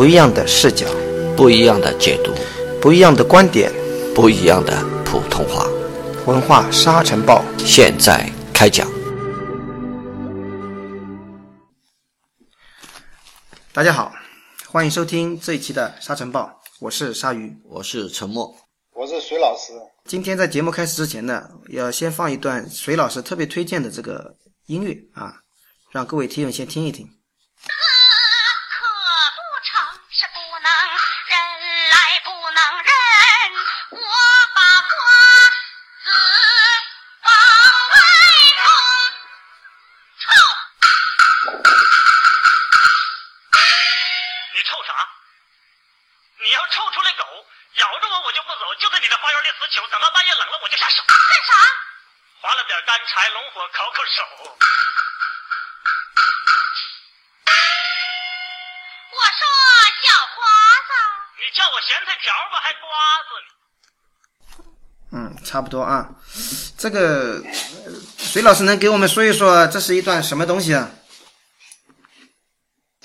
不一样的视角，不一样的解读，不一样的观点，不一样的普通话。文化沙尘暴现在开讲。大家好，欢迎收听这一期的沙尘暴，我是鲨鱼，我是沉默，我是水老师。今天在节目开始之前呢，要先放一段水老师特别推荐的这个音乐啊，让各位听友先听一听。可就在你的花园里死囚。等到半夜冷了我就下手。干啥？划了点干柴，龙火烤烤手。我说小花子，你叫我咸菜条吧，还瓜子呢？嗯，差不多啊。这个呃水老师能给我们说一说，这是一段什么东西啊？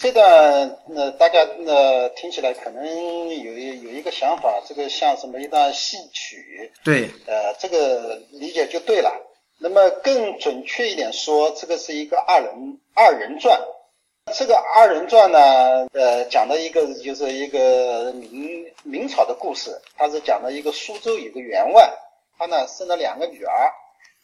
这段呃，大家呃听起来可能有一有一个想法，这个像什么一段戏曲，对，呃，这个理解就对了。那么更准确一点说，这个是一个二人二人转。这个二人转呢，呃，讲的一个就是一个明明朝的故事，它是讲的一个苏州有个员外，他呢生了两个女儿，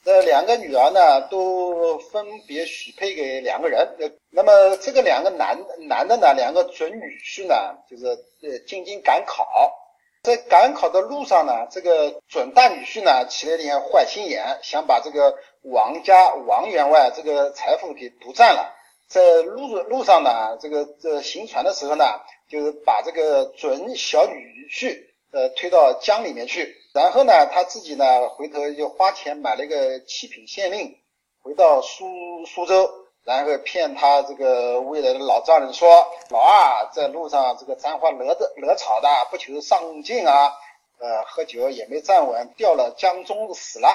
这两个女儿呢都分别许配给两个人。呃，那么这个两个男男的呢，两个准女婿呢，就是呃进京赶考。在赶考的路上呢，这个准大女婿呢起了点坏心眼，想把这个王家王员外这个财富给独占了。在路路上呢，这个这行船的时候呢，就是把这个准小女婿呃推到江里面去，然后呢，他自己呢回头就花钱买了一个七品县令，回到苏苏州，然后骗他这个未来的老丈人说，老二在路上这个沾花惹的惹草的，不求上进啊，呃，喝酒也没站稳，掉了江中死了。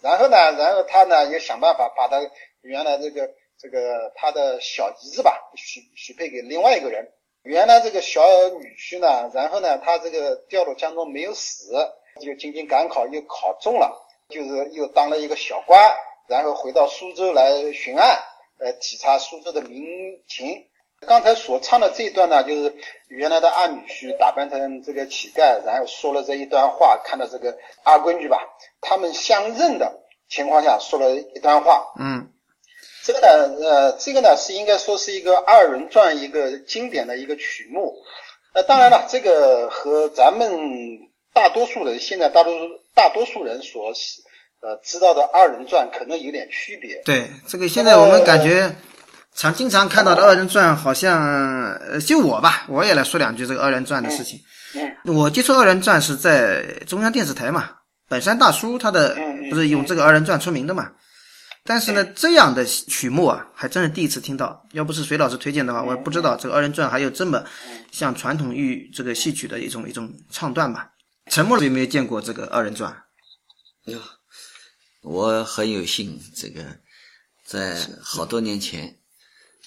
然后呢，然后他呢也想办法把他原来这个。这个他的小姨子吧，许许配给另外一个人。原来这个小女婿呢，然后呢，他这个掉入江中没有死，就进京赶考又考中了，就是又当了一个小官，然后回到苏州来巡案，呃，体察苏州的民情。刚才所唱的这一段呢，就是原来的二女婿打扮成这个乞丐，然后说了这一段话，看到这个二闺女吧，他们相认的情况下说了一段话，嗯。这个呢，呃，这个呢是应该说是一个二人转一个经典的一个曲目，呃，当然了，这个和咱们大多数人现在大多数大多数人所呃知道的二人转可能有点区别。对，这个现在我们感觉常经常看到的二人转，好像呃，就我吧，我也来说两句这个二人转的事情。嗯，我接触二人转是在中央电视台嘛，本山大叔他的不是用这个二人转出名的嘛。但是呢，这样的曲目啊，还真是第一次听到。要不是隋老师推荐的话，我也不知道这个二人转还有这么像传统豫这个戏曲的一种一种唱段吧。陈默有没有见过这个二人转？哟，我很有幸，这个在好多年前，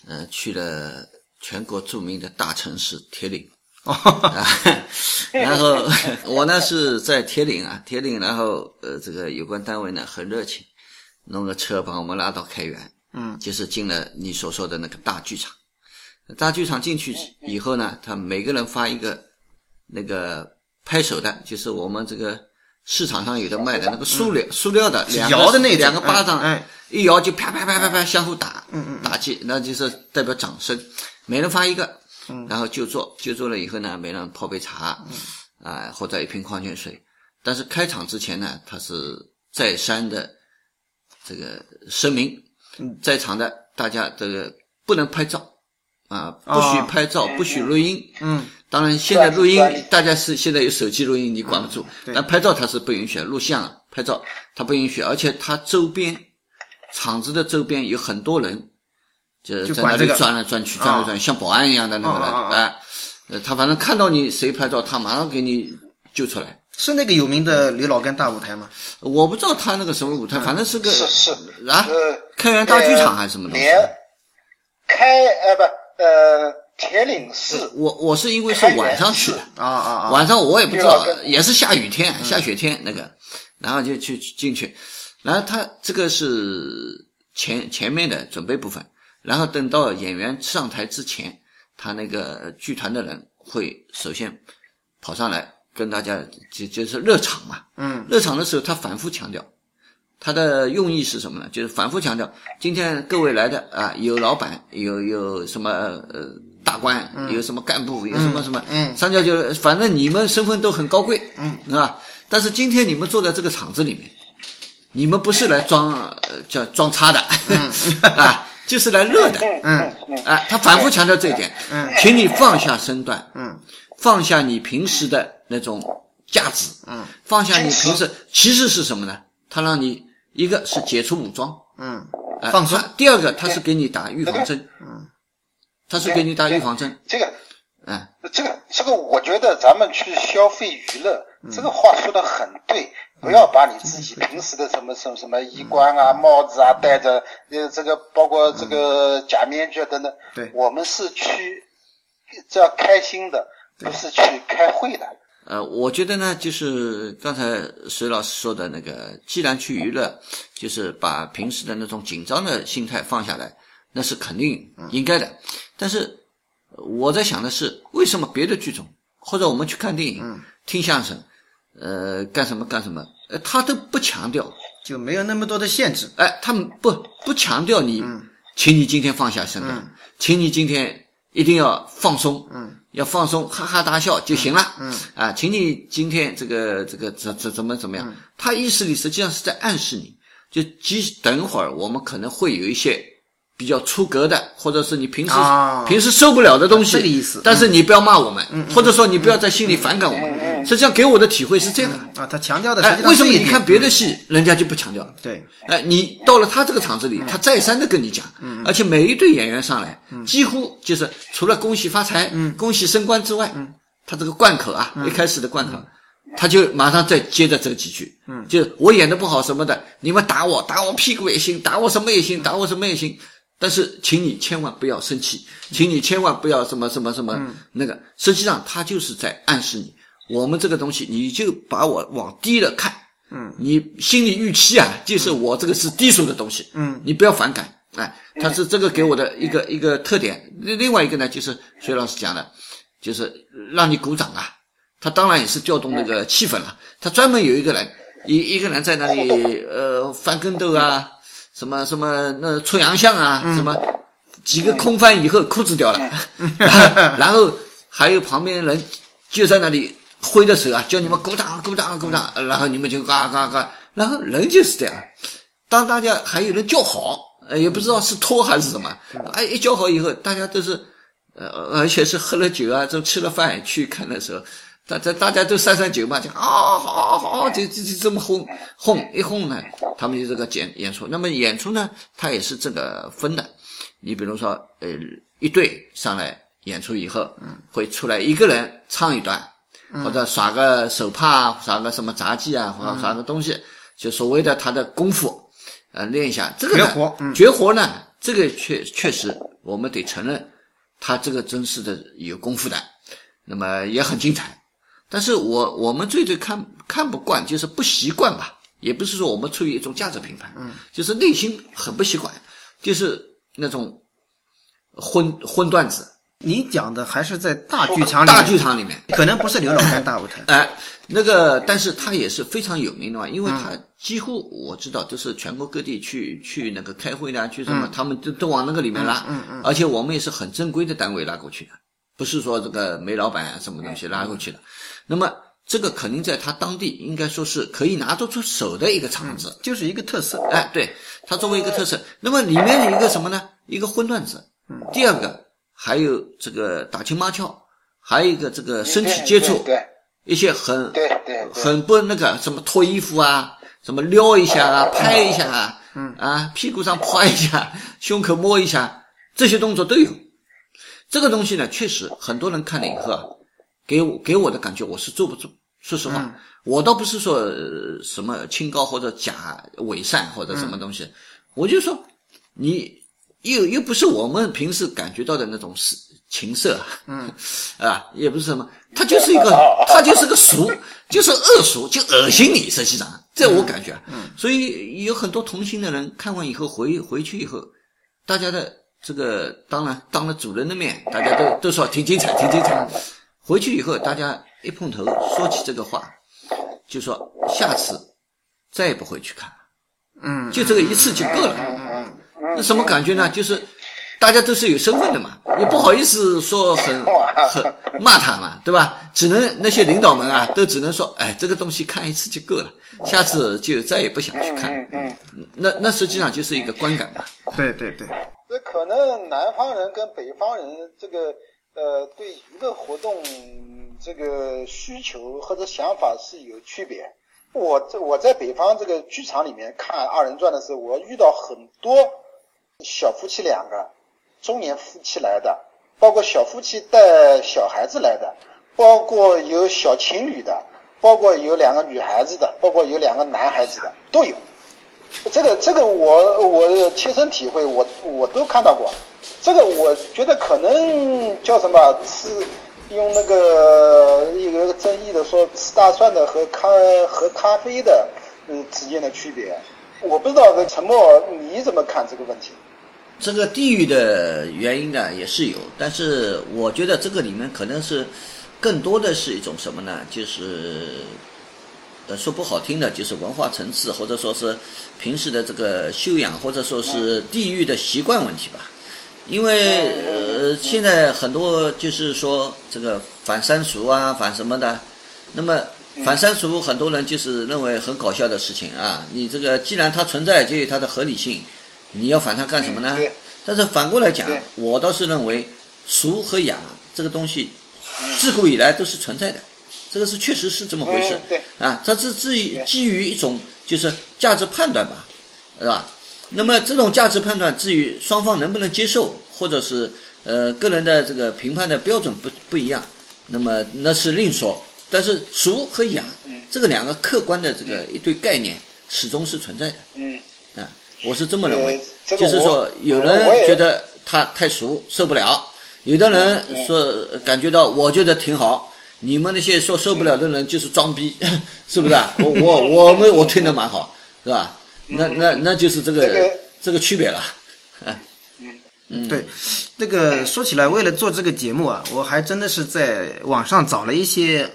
呃，去了全国著名的大城市铁岭。然后我呢是在铁岭啊，铁岭，然后呃，这个有关单位呢很热情。弄个车把我们拉到开元，嗯，就是进了你所说的那个大剧场。大剧场进去以后呢，他每个人发一个那个拍手的，就是我们这个市场上有的卖的那个塑料塑料的，摇的那两个巴掌，哎，一摇就啪啪啪啪啪相互打，嗯嗯，打击，那就是代表掌声。每人发一个，然后就坐，就坐了以后呢，每人泡杯茶，啊，或者一瓶矿泉水。但是开场之前呢，他是再三的。这个声明，在场的大家这个不能拍照，啊，不许拍照，不许录音。嗯，当然现在录音，大家是现在有手机录音，你管不住。但拍照它是不允许，录像、拍照它不允许，而且它周边厂子的周边有很多人，就在那里转来转去，转来转去，像保安一样的那个人，哎，呃，他反正看到你谁拍照，他马上给你救出来。是那个有名的刘老根大舞台吗？我不知道他那个什么舞台，反正是个是是啊，开元大剧场还是什么东西？开呃不呃铁岭市我我是因为是晚上去的，啊啊啊！晚上我也不知道也是下雨天，下雪天那个，然后就去进去，然后他这个是前前面的准备部分，然后等到演员上台之前，他那个剧团的人会首先跑上来跟大家就就是热场嘛，嗯，热场的时候他反复强调。他的用意是什么呢？就是反复强调，今天各位来的啊，有老板，有有什么呃大官，有什么干部，有什么什么，嗯。上交就是反正你们身份都很高贵，嗯，啊，但是今天你们坐在这个场子里面，你们不是来装呃叫装叉的，啊，就是来乐的，嗯。嗯。啊，他反复强调这一点，嗯，请你放下身段，嗯，放下你平时的那种架子，嗯，放下你平时其实是什么呢？他让你一个是解除武装，嗯。哎放松。第二个他是给你打预防针，嗯，他是给你打预防针，这个嗯，这个这个，我觉得咱们去消费娱乐，嗯。这个话说的很对，不要把你自己平时的什么什么什么衣冠啊、帽子啊戴着，呃，这个包括这个假面具啊等等，对。我们是去这要开心的，不是去开会的。呃，我觉得呢，就是刚才石老师说的那个，既然去娱乐，就是把平时的那种紧张的心态放下来，那是肯定应该的。但是呃我在想的是，为什么别的剧种或者我们去看电影、听相声，呃，干什么干什么，呃，他都不强调，就没有那么多的限制。哎，他们不不强调你，请你今天放下身段，请你今天一定要放松，嗯，要放松，哈哈大笑就行了，嗯，啊，请你今天这个这个怎怎怎么怎么样？他意识里实际上是在暗示你，就即等会儿我们可能会有一些比较出格的，或者是你平时、啊。平时受不了的东西，这个意思。但是你不要骂我们，或者说你不要在心里反感我们。实际上给我的体会是这样的。啊，他强调的实哎为什么你看别的戏，人家就不强调？对，哎，你到了他这个场子里，他再三的跟你讲，而且每一对演员上来，几乎就是除了恭喜发财、恭喜升官之外，他这个贯口啊，一开始的贯口，他就马上再接着这几句，就我演的不好什么的，你们打我，打我屁股也行，打我什么也行，打我什么也行。但是，请你千万不要生气，请你千万不要什么什么什么那个。实际上，他就是在暗示你，我们这个东西，你就把我往低了看，嗯，你心理预期啊，就是我这个是低俗的东西，嗯，你不要反感，哎，他是这个给我的一个一个特点。另另外一个呢，就是薛老师讲的，就是让你鼓掌啊，他当然也是调动那个气氛了。他专门有一个人，一一个人在那里呃翻跟斗啊，什么什么那出洋相啊，什么几个空翻以后裤子掉了，然后还有旁边人就在那里挥着手啊，叫你们鼓掌鼓掌鼓掌，然后你们就嘎嘎嘎，然后人就是这样。当大家还有人叫好，呃，也不知道是托还是什么，哎，一叫好以后，大家都是，呃，而且是喝了酒啊，就吃了饭去看的时候，大家大家都散散酒嘛，就啊，好好好，就就就这么哄哄一哄呢，他们就这个演演出。那么演出呢，它也是这个分的。你比如说，呃，一队上来演出以后，会出来一个人唱一段，或者耍个手帕，耍个什么杂技啊，或者耍个东西，就所谓的他的功夫，呃，练一下。这个绝活嗯绝活呢，这个确确实我们得承认，他这个真是的有功夫的，那么也很精彩。但是我我们最最看看不惯，就是不习惯吧，也不是说我们出于一种价值评判，嗯，就是内心很不习惯，就是那种荤荤段子，你讲的还是在大剧场里面，大剧场里面，可能不是刘老根大舞台。哎，那个，但是他也是非常有名的嘛，因为他几乎我知道都是全国各地去去那个开会呢，去什么，他们都都往那个里面拉，嗯嗯，而且我们也是很正规的单位拉过去的，不是说这个煤老板啊什么东西拉过去的，那么这个肯定在他当地应该说是可以拿得出手的一个场子，就是一个特色。哎，对，它作为一个特色。那么里面有一个什么呢？一个荤段子。嗯。第二个还有这个打情骂俏，还有一个这个身体接触，对一些很对对对很不那个什么脱衣服啊，什么撩一下啊，拍一下啊，嗯啊，屁股上拍一下，胸口摸一下，这些动作都有。这个东西呢，确实很多人看了以后啊，给我给我的感觉我是坐不住。说实话，我倒不是说、呃什么清高或者假伪善或者什么东西，我就说你又又不是我们平时感觉到的那种是情色，嗯，啊，也不是什么，他就是一个，他就是个俗，就是恶俗，就恶心你。实际上，这我感觉，嗯，所以有很多同性的人看完以后回回去以后，大家的这个当然当了主人的面，大家都都说挺精彩，挺精彩。回去以后，大家一碰头说起这个话，就说下次再也不会去看了，嗯，就这个一次就够了。嗯那什么感觉呢？就是大家都是有身份的嘛，也不好意思说很 很骂他嘛，对吧？只能那些领导们啊，都只能说，哎，这个东西看一次就够了，下次就再也不想去看。嗯，那那实际上就是一个观感嘛。对对对，那可能南方人跟北方人这个呃对娱乐活动这个需求或者想法是有区别。我这我在北方这个剧场里面看二人转的时候，我遇到很多小夫妻两个、中年夫妻来的，包括小夫妻带小孩子来的，包括有小情侣的，包括有两个女孩子的，包括有两个男孩子的都有。这个这个我我切身体会，我我都看到过。这个我觉得可能叫什么是用那个有一个争议的说吃大蒜的和咖和咖啡的嗯之间的区别。我不知道这陈默你怎么看这个问题？这个地域的原因呢也是有，但是我觉得这个里面可能是更多的是一种什么呢？就是呃说不好听的，就是文化层次，或者说是平时的这个修养，或者说是地域的习惯问题吧。因为呃现在很多就是说这个反三俗啊，反什么的，那么。反三俗，很多人就是认为很搞笑的事情啊！你这个既然它存在，就有它的合理性，你要反它干什么呢？但是反过来讲，我倒是认为俗和雅这个东西，自古以来都是存在的，这个是确实是这么回事。啊，它是基于基于一种就是价值判断吧，是吧？那么这种价值判断，至于双方能不能接受，或者是呃个人的这个评判的标准不不一样，那么那是另说。但是俗和雅，这个两个客观的这个一对概念始终是存在的。嗯，啊，我是这么认为，就是说有人觉得他太俗受不了，有的人说感觉到我觉得挺好，你们那些说受不了的人就是装逼，是不是啊？我我我们我听得蛮好，是吧？那那那就是这个这个区别了。嗯，对，那个说起来，为了做这个节目啊，我还真的是在网上找了一些。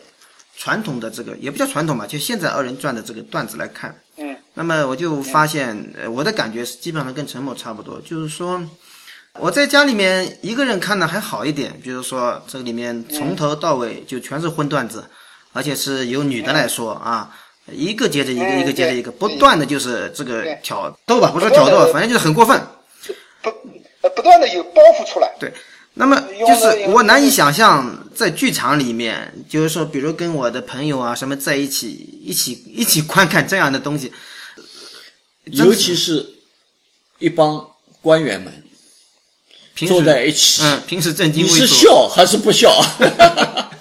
传统的这个也不叫传统吧，就现在二人转的这个段子来看，嗯，那么我就发现，呃，我的感觉是基本上跟陈某差不多，就是说，我在家里面一个人看呢还好一点，比如说这里面从头到尾就全是荤段子，而且是由女的来说啊，一个接着一个，一个接着一个，不断的就是这个挑逗吧，不是挑逗，反正就是很过分，不，不断的有包袱出来，对。那么就是我难以想象，在剧场里面，就是说，比如跟我的朋友啊什么在一起，一起一起观看这样的东西，尤其是一帮官员们坐在一起，嗯，平时正经，你是笑还是不笑？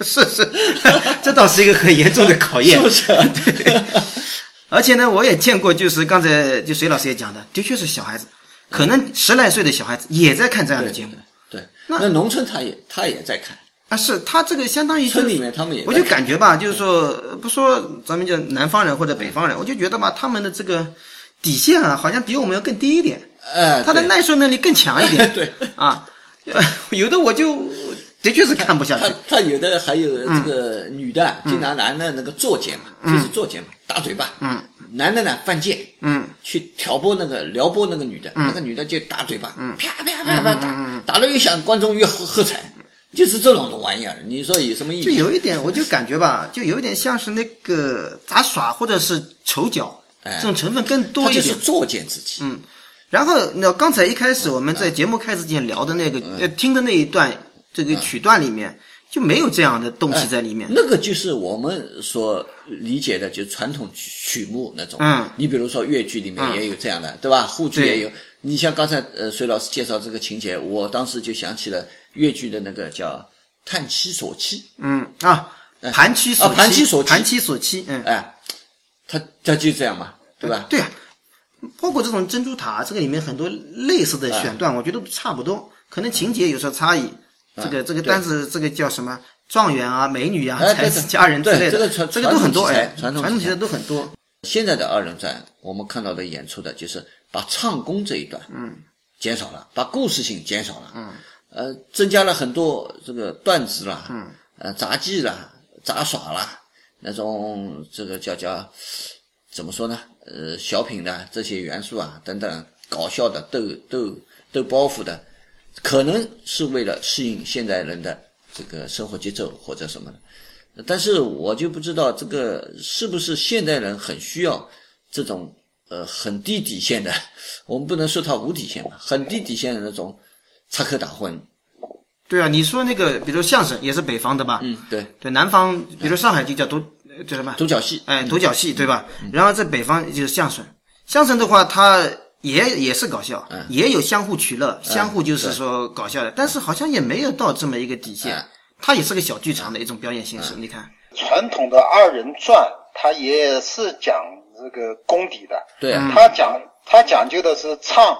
是 是，这倒是一个很严重的考验，是不是？对。而且呢，我也见过，就是刚才就隋老师也讲的，的确是小孩子，可能十来岁的小孩子也在看这样的节目。对，那农村他也他也在看啊，是他这个相当于村里面他们也，我就感觉吧，就是说不说咱们叫南方人或者北方人，我就觉得吧，他们的这个底线啊，好像比我们要更低一点，哎，他的耐受能力更强一点，对。啊，有的我就的确是看不下去。他他有的还有这个女的，就拿男的那个作奸嘛，就是作奸嘛，打嘴巴，嗯，男的呢犯贱，嗯，去挑拨那个撩拨那个女的，那个女的就打嘴巴，嗯，啪啪啪啪打，打了越响，观众越喝喝彩，就是这种的玩意儿。你说有什么意思？就有一点，我就感觉吧，就有一点像是那个杂耍或者是丑角，这种成分更多一点。就是作践自己。嗯，然后那刚才一开始我们在节目开始之前聊的那个呃听的那一段这个曲段里面。就没有这样的东西在里面。那个就是我们所理解的，就传统曲目那种。嗯。你比如说越剧里面也有这样的，对吧？沪剧也有。你像刚才呃，隋老师介绍这个情节，我当时就想起了越剧的那个叫《叹妻锁妻》。嗯啊，盘妻锁盘妻锁盘妻锁妻。嗯。哎，他他就这样嘛，对吧？对啊，包括这种珍珠塔，这个里面很多类似的选段，我觉得都差不多，可能情节有所差异。这个这个对。单子这个叫什么状元啊、美女啊、才子佳人之类的，对这个传这个都很多哎，传统传统题材都很多。现在的二人转，我们看到的演出的就是把唱功这一段，嗯，减少了，把故事性减少了，嗯，呃，增加了很多这个段子啦，嗯，呃，杂技啦、杂耍啦，那种这个叫叫怎么说呢？呃，小品的这些元素啊，等等，搞笑的、逗逗逗包袱的，可能是为了适应现代人的这个生活节奏或者什么的。但是我就不知道这个是不是现代人很需要这种呃很低底线的，我们不能说它无底线吧，很低底线的那种插科打诨。对啊，你说那个，比如相声也是北方的吧？嗯，对，对，南方，比如上海就叫独呃叫什么？独角戏，哎，独角戏对吧？然后在北方就是相声，相声的话，它也也是搞笑，也有相互取乐，相互就是说搞笑的，但是好像也没有到这么一个底线嗯，它也是个小剧场的一种表演形式。你看，传统的二人转，它也是讲这个功底的，对啊，它讲它讲究的是唱、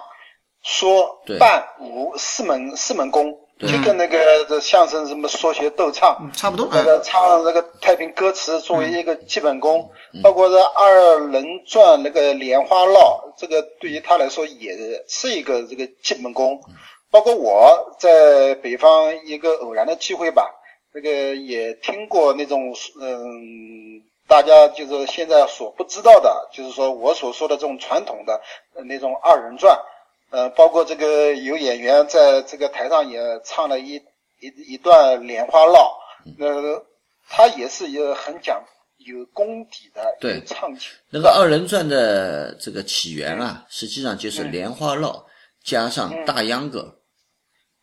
说对、扮、舞四门四门功，对就跟那个这相声什么说学逗唱，差不多。那个嗯唱那个太平歌词作为一个基本功，包括这二人转那个莲花落，这个对于他来说也是一个这个基本功。包括我在北方一个偶然的机会吧，这个也听过那种嗯，大家就是现在所不知道的，就是说我所说的这种传统的呃那种二人转，呃，包括这个有演员在这个台上也唱了一一一段莲花落，呃，他也是有很讲有功底的对唱腔。那个二人转的这个起源啊，实际上就是莲花落加上大秧歌，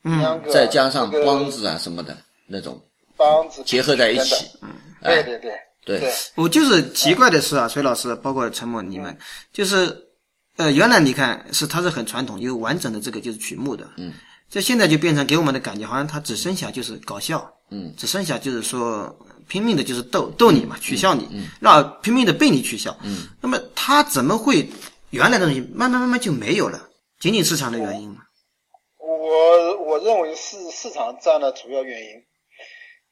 嗯。再加上梆子啊什么的那种梆子结合在一起，嗯。对对对对。对，我就是奇怪的是啊，崔老师，包括陈默你们，就是呃，原来你看是它是很传统，有完整的这个就是曲目的，嗯，这现在就变成给我们的感觉，好像它只剩下就是搞笑，嗯，只剩下就是说拼命的就是逗逗你嘛，取笑你，让拼命的被你取笑，嗯，那么它怎么会原来的东西慢慢慢慢就没有了？仅仅市场的原因吗？我我认为是市场占了主要原因。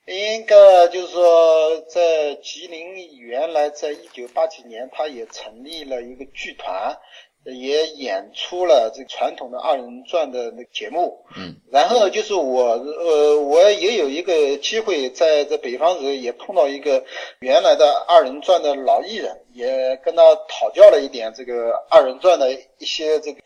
应该就是说，在吉林原来在一九八几年，他也成立了一个剧团，也演出了这传统的二人转的那个节目。嗯，然后呢就是我呃，我也有一个机会在这北方时候也碰到一个原来的二人转的老艺人，也跟他讨教了一点这个二人转的一些这个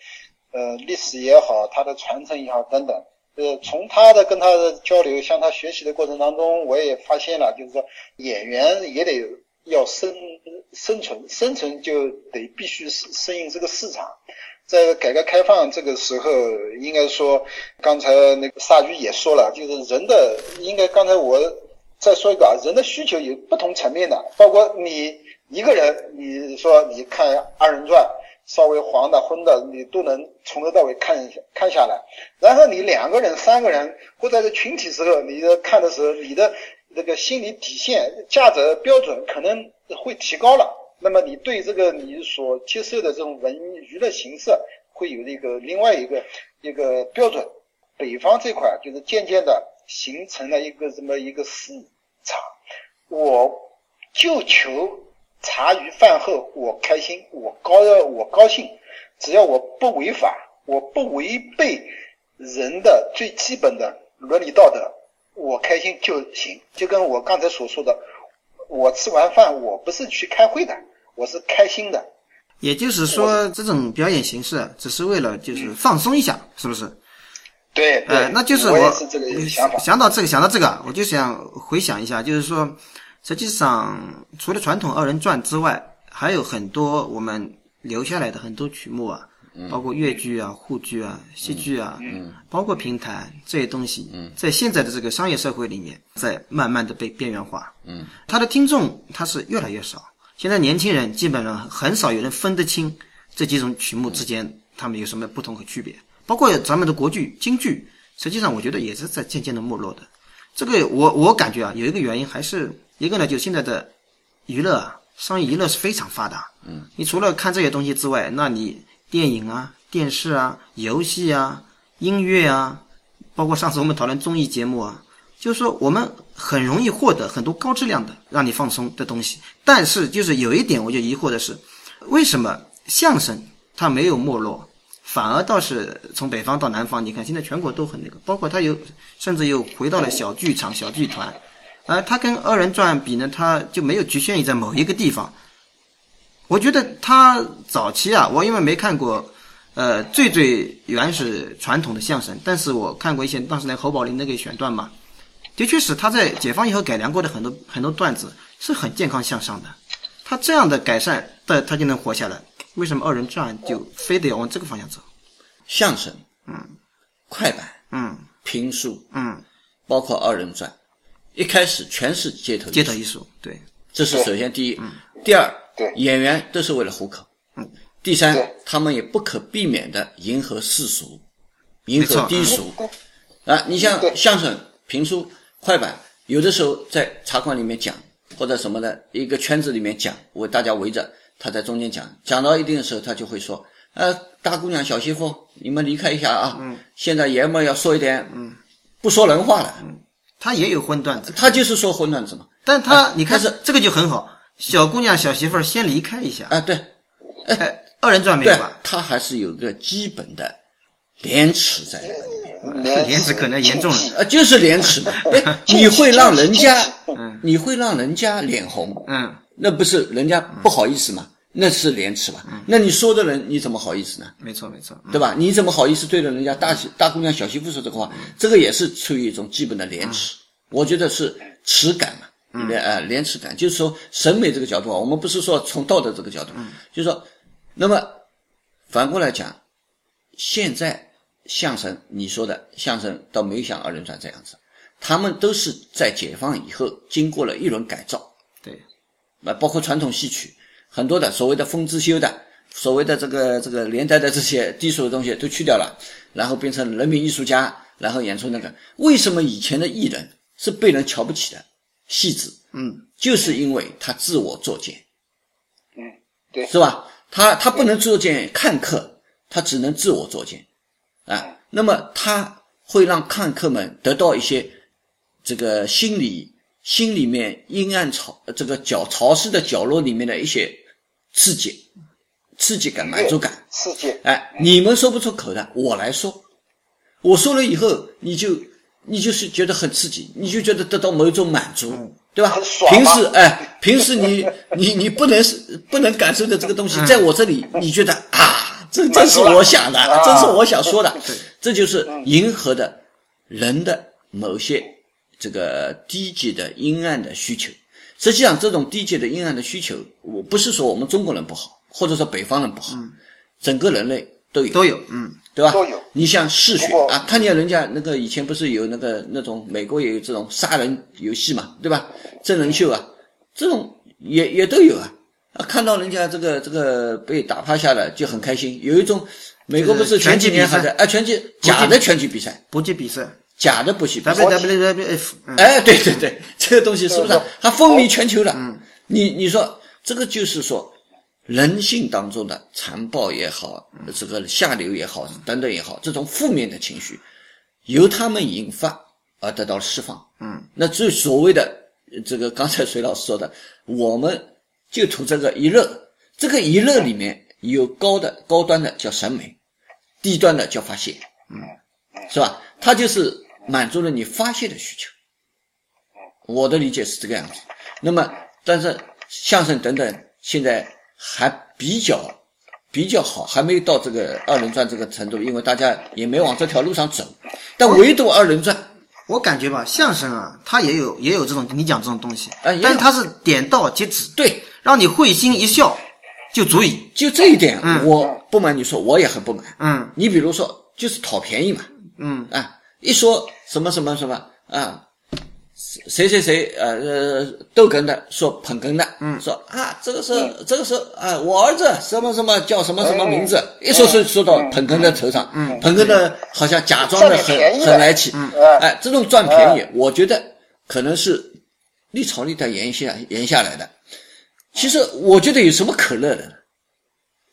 呃历史也好，它的传承也好等等。呃，从他的跟他的交流，向他学习的过程当中，我也发现了，就是说演员也得要生生存，生存就得必须适适应这个市场。在改革开放这个时候，应该说，刚才那个萨局也说了，就是人的，应该刚才我再说一个啊，人的需求有不同层面的，包括你一个人，你说你看二人转。稍微黄的、昏的，你都能从头到尾看一下看下来。然后你两个人、三个人，或者是群体时候，你看的时候，你的这个心理底线、价值标准可能会提高了。那么你对这个你所接受的这种文娱乐形式，会有一个另外一个一个标准。北方这块就是渐渐的形成了一个这么一个市场，我就求。茶余饭后，我开心，我高我高兴，只要我不违法，我不违背人的最基本的伦理道德，我开心就行。就跟我刚才所说的，我吃完饭我不是去开会的，我是开心的。也就是说，这种表演形式只是为了就是放松一下，是不是？对，对呃，那就是我也是这个想法。想到这个，想到这个，我就想回想一下，就是说。实际上，除了传统二人转之外，还有很多我们留下来的很多曲目啊，嗯、包括越剧啊、沪剧啊、戏剧啊，嗯、包括平台这些东西，在现在的这个商业社会里面，在慢慢的被边缘化。嗯，它的听众他是越来越少。现在年轻人基本上很少有人分得清这几种曲目之间它们有什么不同和区别。包括咱们的国剧、京剧，实际上我觉得也是在渐渐的没落的。这个我我感觉啊，有一个原因还是。一个呢，就现在的娱乐啊，商业娱乐是非常发达。嗯，你除了看这些东西之外，那你电影啊、电视啊、游戏啊、音乐啊，包括上次我们讨论综艺节目啊，就是说我们很容易获得很多高质量的让你放松的东西，但是就是有一点我就疑惑的是，为什么相声它没有没落，反而倒是从北方到南方，你看现在全国都很那个，包括它有甚至又回到了小剧场、小剧团，而它跟二人转比呢，它就没有局限于在某一个地方。我觉得他早期啊，我因为没看过，呃，最最原始传统的相声，但是我看过一些当时那侯宝林那个选段嘛，的确是他在解放以后改良过的很多很多段子是很健康向上的，他这样的改善，的他就能活下来。为什么二人转就非得要往这个方向走？相声，嗯，快板，嗯。评书，嗯，包括二人转，一开始全是街头街头艺术，对，这是首先第一。嗯。第二，对演员都是为了糊口。嗯。第三，他们也不可避免的迎合世俗，迎合低俗。啊，你像相声、评书、快板，有的时候在茶馆里面讲，或者什么的一个圈子里面讲，围大家围着，他在中间讲，讲到一定的时候，他就会说：“呃，大姑娘、小媳妇，你们离开一下啊！嗯，现在爷们要说一点，嗯，不说人话了。嗯他也有荤段子，他就是说荤段子嘛。但他你看是这个就很好，小姑娘小媳妇儿先离开一下，啊，对，哎，二人转没有对吧？，他还是有个基本的廉耻在里面。廉耻可能严重了，呃，就是廉耻嘛，哎，你会让人家 嗯，你会让人家脸红，嗯，那不是人家不好意思吗？那是廉耻吧？那你说的人你怎么好意思呢？没错没错，对吧？你怎么好意思对着人家大媳大姑娘、小媳妇说这个话？这个也是出于一种基本的廉耻，我觉得是耻感嘛，廉呃廉耻感，就是说审美这个角度啊，我们不是说从道德这个角度，就是说，那么反过来讲，现在相声你说的相声倒没有像二人转这样子，他们都是在解放以后经过了一轮改造，对，那，包括传统戏曲，很多的所谓的风之修的，所谓的这个这个连带的这些低俗的东西都去掉了，然后变成人民艺术家，然后演出那个。为什么以前的艺人是被人瞧不起的？戏子，嗯，就是因为他自我作践，嗯，对，是吧？他他不能作践看客，他只能自我作践，啊，那么他会让看客们得到一些这个心理心里面阴暗潮这个角潮湿的角落里面的一些刺激、刺激感、满足感。刺激，哎，你们说不出口的，我来说，我说了以后，你就你就是觉得很刺激，你就觉得得到某种满足，对吧？平时哎，平时你 你你不能是不能感受的这个东西，在我这里，你觉得啊，这这是我想的，啊。这是我想说的，这就是迎合的人的某些这个低级的阴暗的需求。实际上，这种低级的阴暗的需求，我不是说我们中国人不好，或者说北方人不好，整个人类都有。都有，嗯，对吧？都有你像嗜血啊，看见人家那个以前不是有那个那种美国也有这种杀人游戏嘛，对吧？真人秀啊，这种也也都有啊。啊，看到人家这个这个被打趴下了就很开心。有一种美国不是前几年还在啊拳击假的拳击比赛，搏击比赛假的搏击比赛。，WWF，嗯，哎，对对对，这个东西是不是它风靡全球了？嗯，你你说这个就是说人性当中的残暴也好，这个下流也好，等等也好，这种负面的情绪由他们引发而得到释放。嗯，那最所谓的呃这个刚才隋老师说的，我们就图这个一乐，这个一乐里面有高的高端的叫审美，低端的叫发泄。嗯是吧？它就是满足了你发泄的需求。我的理解是这个样子。那么，但是相声等等现在还比较比较好，还没有到这个二人转这个程度，因为大家也没往这条路上走。但唯独二人转，我感觉吧，相声啊，它也有也有这种你讲这种东西，哎也有但是它是点到即止，对，让你会心一笑就足以。就这一点，嗯我不瞒你说，我也很不满。嗯你比如说，就是讨便宜嘛，嗯，啊，一说什么什么什么啊，谁谁谁呃呃逗哏的说捧哏的，嗯，说啊这个是、这个是啊我儿子什么什么叫什么什么名字，一说说说到捧哏的头上，嗯，捧哏的好像假装的很很来气，嗯。哎，这种赚便宜，我觉得可能是历朝历代沿下沿下来的。其实我觉得有什么可乐的？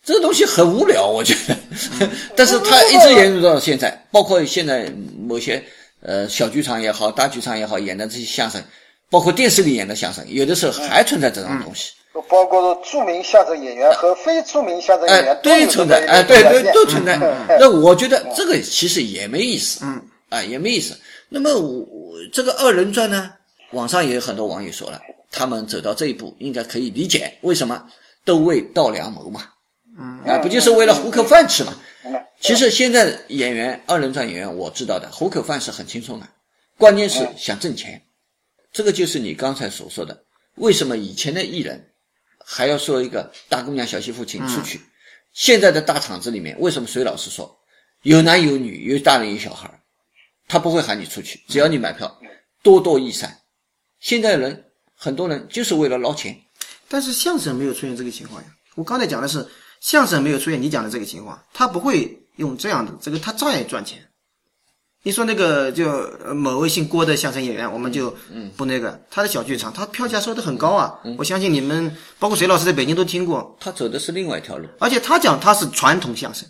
这个东西很无聊，我觉得。但是他一直沿用到现在，包括现在某些呃小剧场也好，大剧场也好，演的这些相声，包括电视里演的相声，有的时候还存在这种东西。包括著名相声演员和非著名相声演哎员，都对存在，哎，对对都存在。嗯那我觉得这个其实也没意思，嗯，啊也没意思。那么我我这个二人转呢，网上也有很多网友说了，他们走到这一步应该可以理解，为什么都为道良谋嘛，嗯，啊不就是为了糊口饭吃嘛？嗯其实现在演员二人转演员，我知道的糊口饭是很轻松的，关键是想挣钱。这个就是你刚才所说的，为什么以前的艺人还要说一个大姑娘小媳妇请出去？现在的大厂子里面，为什么隋老师说有男有女，有大人有小孩儿，他不会喊你出去，只要你买票，多多益善。现在人很多人就是为了捞钱，但是相声没有出现这个情况呀。我刚才讲的是相声没有出现你讲的这个情况，他不会用这样的这个，他照样赚钱。你说那个就呃某位姓郭的相声演员，我们就不那个，他的小剧场，他票价收的很高啊。我相信你们包括谁老师在北京都听过，他走的是另外一条路，而且他讲他是传统相声，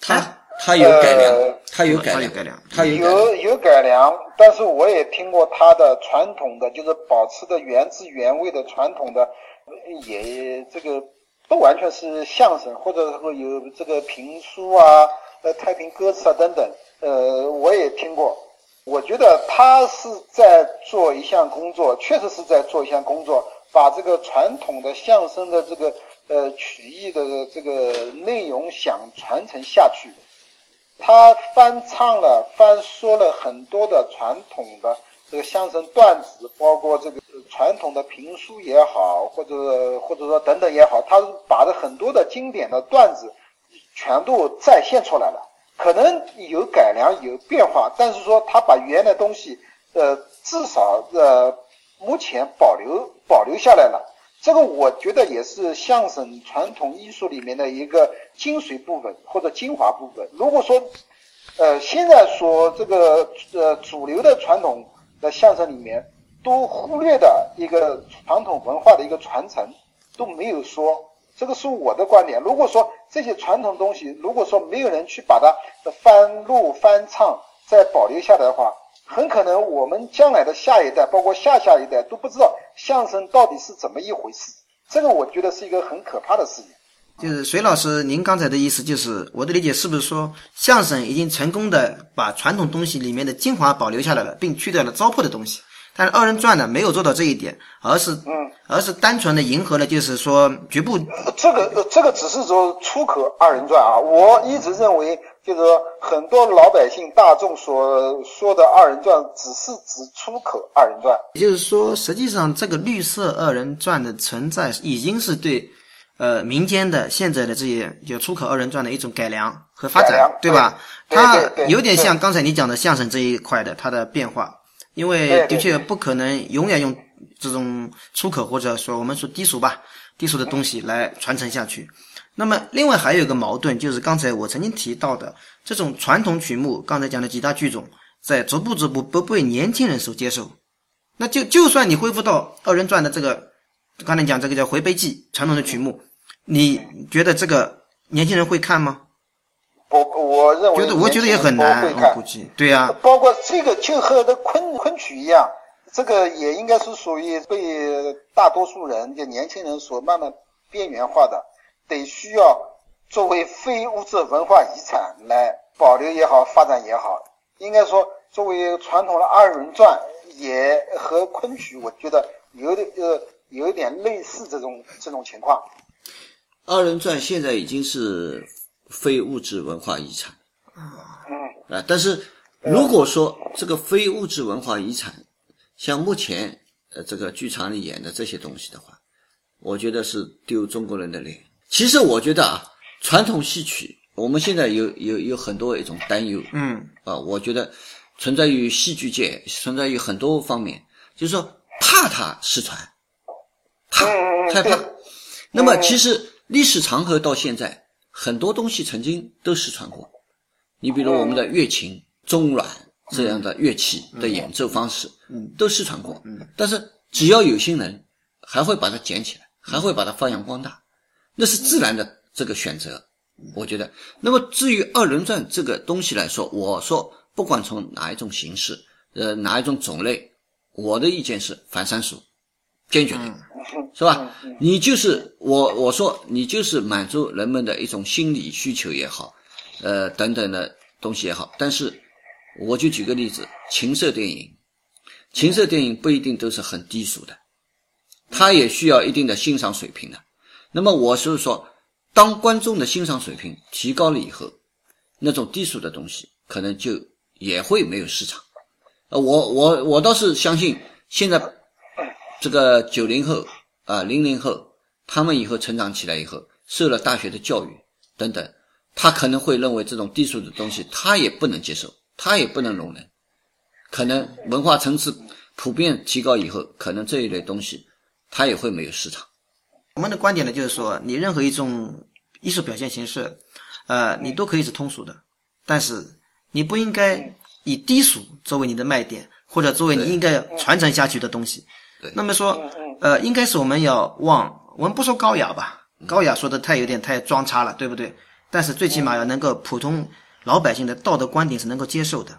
他他有改良呃，他有改良他有改良，他有。有有改良，但是我也听过他的传统的，就是保持的原汁原味的传统的，也这个不完全是相声，或者说有这个评书啊、呃太平歌词啊等等，呃，我也听过。我觉得他是在做一项工作，确实是在做一项工作，把这个传统的相声的这个呃曲艺的这个内容想传承下去。他翻唱了、翻说了很多的传统的这个相声段子，包括这个传统的评书也好，或者或者说等等也好，他把这很多的经典的段子全部再现出来了。可能有改良、有变化，但是说他把原来东西，呃，至少呃目前保留保留下来了。这个我觉得也是相声传统艺术里面的一个精髓部分或者精华部分。如果说，呃，现在说这个呃主流的传统在相声里面都忽略的一个传统文化的一个传承都没有说，这个是我的观点。如果说这些传统东西，如果说没有人去把它翻录翻唱再保留下来的话，很可能我们将来的下一代，包括下下一代都不知道相声到底是怎么一回事。这个我觉得是一个很可怕的事情。就是隋老师，您刚才的意思就是，我的理解是不是说，相声已经成功的把传统东西里面的精华保留下来了，并去掉了糟粕的东西？但是二人转呢，没有做到这一点，而是，嗯，而是单纯的迎合了，就是说局部这个呃这个只是说出口二人转啊，我一直认为就是说很多老百姓大众所说的二人转，只是指出口二人转。也就是说，实际上这个绿色二人转的存在，已经是对呃民间的现在的这些就出口二人转的一种改良和发展，对吧？对它有点像刚才你讲的相声这一块的它的变化，因为的确不可能永远用这种出口或者说我们说低俗吧低俗的东西来传承下去。那么，另外还有一个矛盾，就是刚才我曾经提到的这种传统曲目，刚才讲的几大剧种，在逐步逐步不被年轻人所接受。那就就算你恢复到二人转的这个，刚才讲这个叫回杯记传统的曲目，你觉得这个年轻人会看吗？我我认为觉得我觉得也很难，估计。对呀、包括这个就和那昆昆曲一样，这个也应该是属于被大多数人就年轻人所慢慢边缘化的，得需要作为非物质文化遗产来保留也好，发展也好。应该说，作为传统的二人转，也和昆曲，我觉得有点呃有一点类似这种这种情况。二人转现在已经是非物质文化遗产啊，啊，但是如果说这个非物质文化遗产，像目前呃这个剧场里演的这些东西的话，我觉得是丢中国人的脸。其实我觉得啊，传统戏曲我们现在有有有很多一种担忧，嗯，啊，我觉得存在于戏剧界，存在于很多方面，就是说怕它失传，怕害怕。那么其实历史长河到现在，很多东西曾经都失传过。你比如我们的乐琴、中阮这样的乐器的演奏方式，嗯都失传过。但是只要有心人，还会把它捡起来，还会把它发扬光大，那是自然的这个选择，我觉得。那么至于二人转这个东西来说，我说不管从哪一种形式，呃，哪一种种类，我的意见是反三俗，坚决的，是吧？你就是我我说你就是满足人们的一种心理需求也好，呃等等的东西也好，但是我就举个例子，情色电影，情色电影不一定都是很低俗的，它也需要一定的欣赏水平的。那么我是说，当观众的欣赏水平提高了以后，那种低俗的东西可能就也会没有市场。呃，我我我倒是相信，现在这个九零后啊零零后，他们以后成长起来以后，受了大学的教育等等，他可能会认为这种低俗的东西他也不能接受，他也不能容忍。可能文化层次普遍提高以后，可能这一类东西他也会没有市场。我们的观点呢，就是说，你任何一种艺术表现形式，呃，你都可以是通俗的，但是你不应该以低俗作为你的卖点，或者作为你应该传承下去的东西。对那么说，呃，应该是我们要往，我们不说高雅吧，高雅说的太有点太装叉了，对不对？但是最起码要能够普通老百姓的道德观点是能够接受的。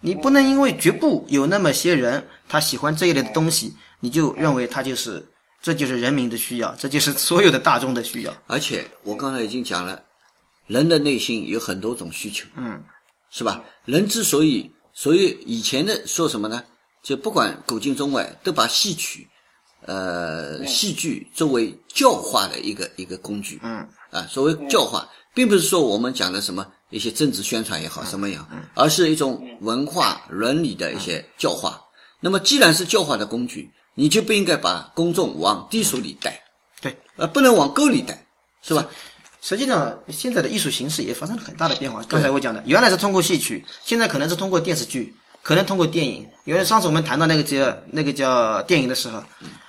你不能因为局部有那么些人他喜欢这一类的东西，你就认为他就是这就是人民的需要，这就是所有的大众的需要。而且我刚才已经讲了，人的内心有很多种需求，嗯，是吧？人之所以，所以以前的说什么呢？就不管古今中外，都把戏曲，呃，戏剧作为教化的一个一个工具，嗯，啊，所谓教化，并不是说我们讲的什么一些政治宣传也好，什么也好，而是一种文化伦理的一些教化。那么，既然是教化的工具，你就不应该把公众往低俗里带，对，呃，不能往沟里带，是吧？实际上，现在的艺术形式也发生了很大的变化。刚才我讲的，原来是通过戏曲，现在可能是通过电视剧，可能通过电影。因为上次我们谈到那个叫那个叫电影的时候，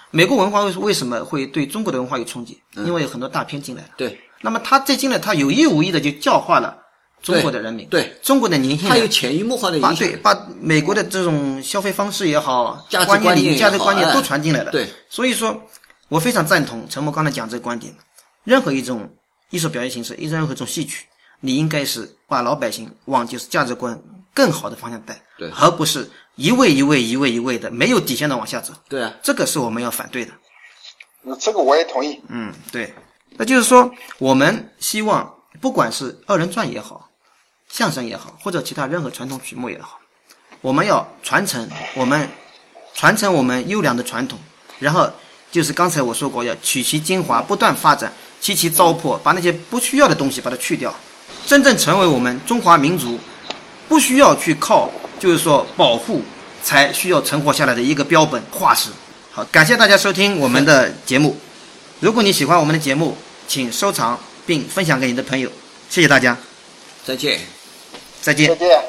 美国文化为为什么会对中国的文化有冲击？因为有很多大片进来了。对，那么他这进来，他有意无意的就教化了中国的人民，对中国的年轻人，潜移默化的影响把对。把美国的这种消费方式也好，价值观理念价值观念都传进来了。对，所以说我非常赞同陈默刚才讲这个观点。任何一种艺术表现形式，任何一种戏曲，你应该是把老百姓往就是价值观更好的方向带，对而不是一味一味一味一味的没有底线的往下走。对啊，这个是我们要反对的。那这个我也同意。嗯，对，那就是说，我们希望不管是二人转也好，相声也好，或者其他任何传统曲目也好，我们要传承我们传承我们优良的传统，然后就是刚才我说过，要取其精华，不断发展，去其糟粕，把那些不需要的东西把它去掉，真正成为我们中华民族不需要去靠，就是说保护才需要存活下来的一个标本化石。好，感谢大家收听我们的节目。如果你喜欢我们的节目，请收藏并分享给你的朋友。谢谢大家，再见。再见再。见。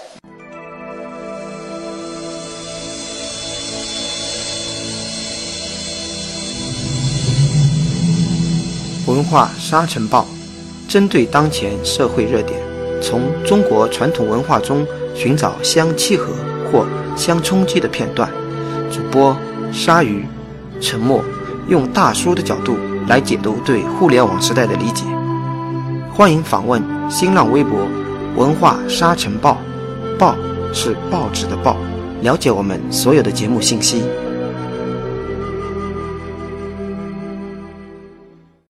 文化沙尘暴，针对当前社会热点，从中国传统文化中寻找相契合或相冲击的片段。主播鲨鱼、沉默，用大叔的角度来解读对互联网时代的理解。欢迎访问新浪微博“文化沙尘暴”，报是报纸的报，了解我们所有的节目信息。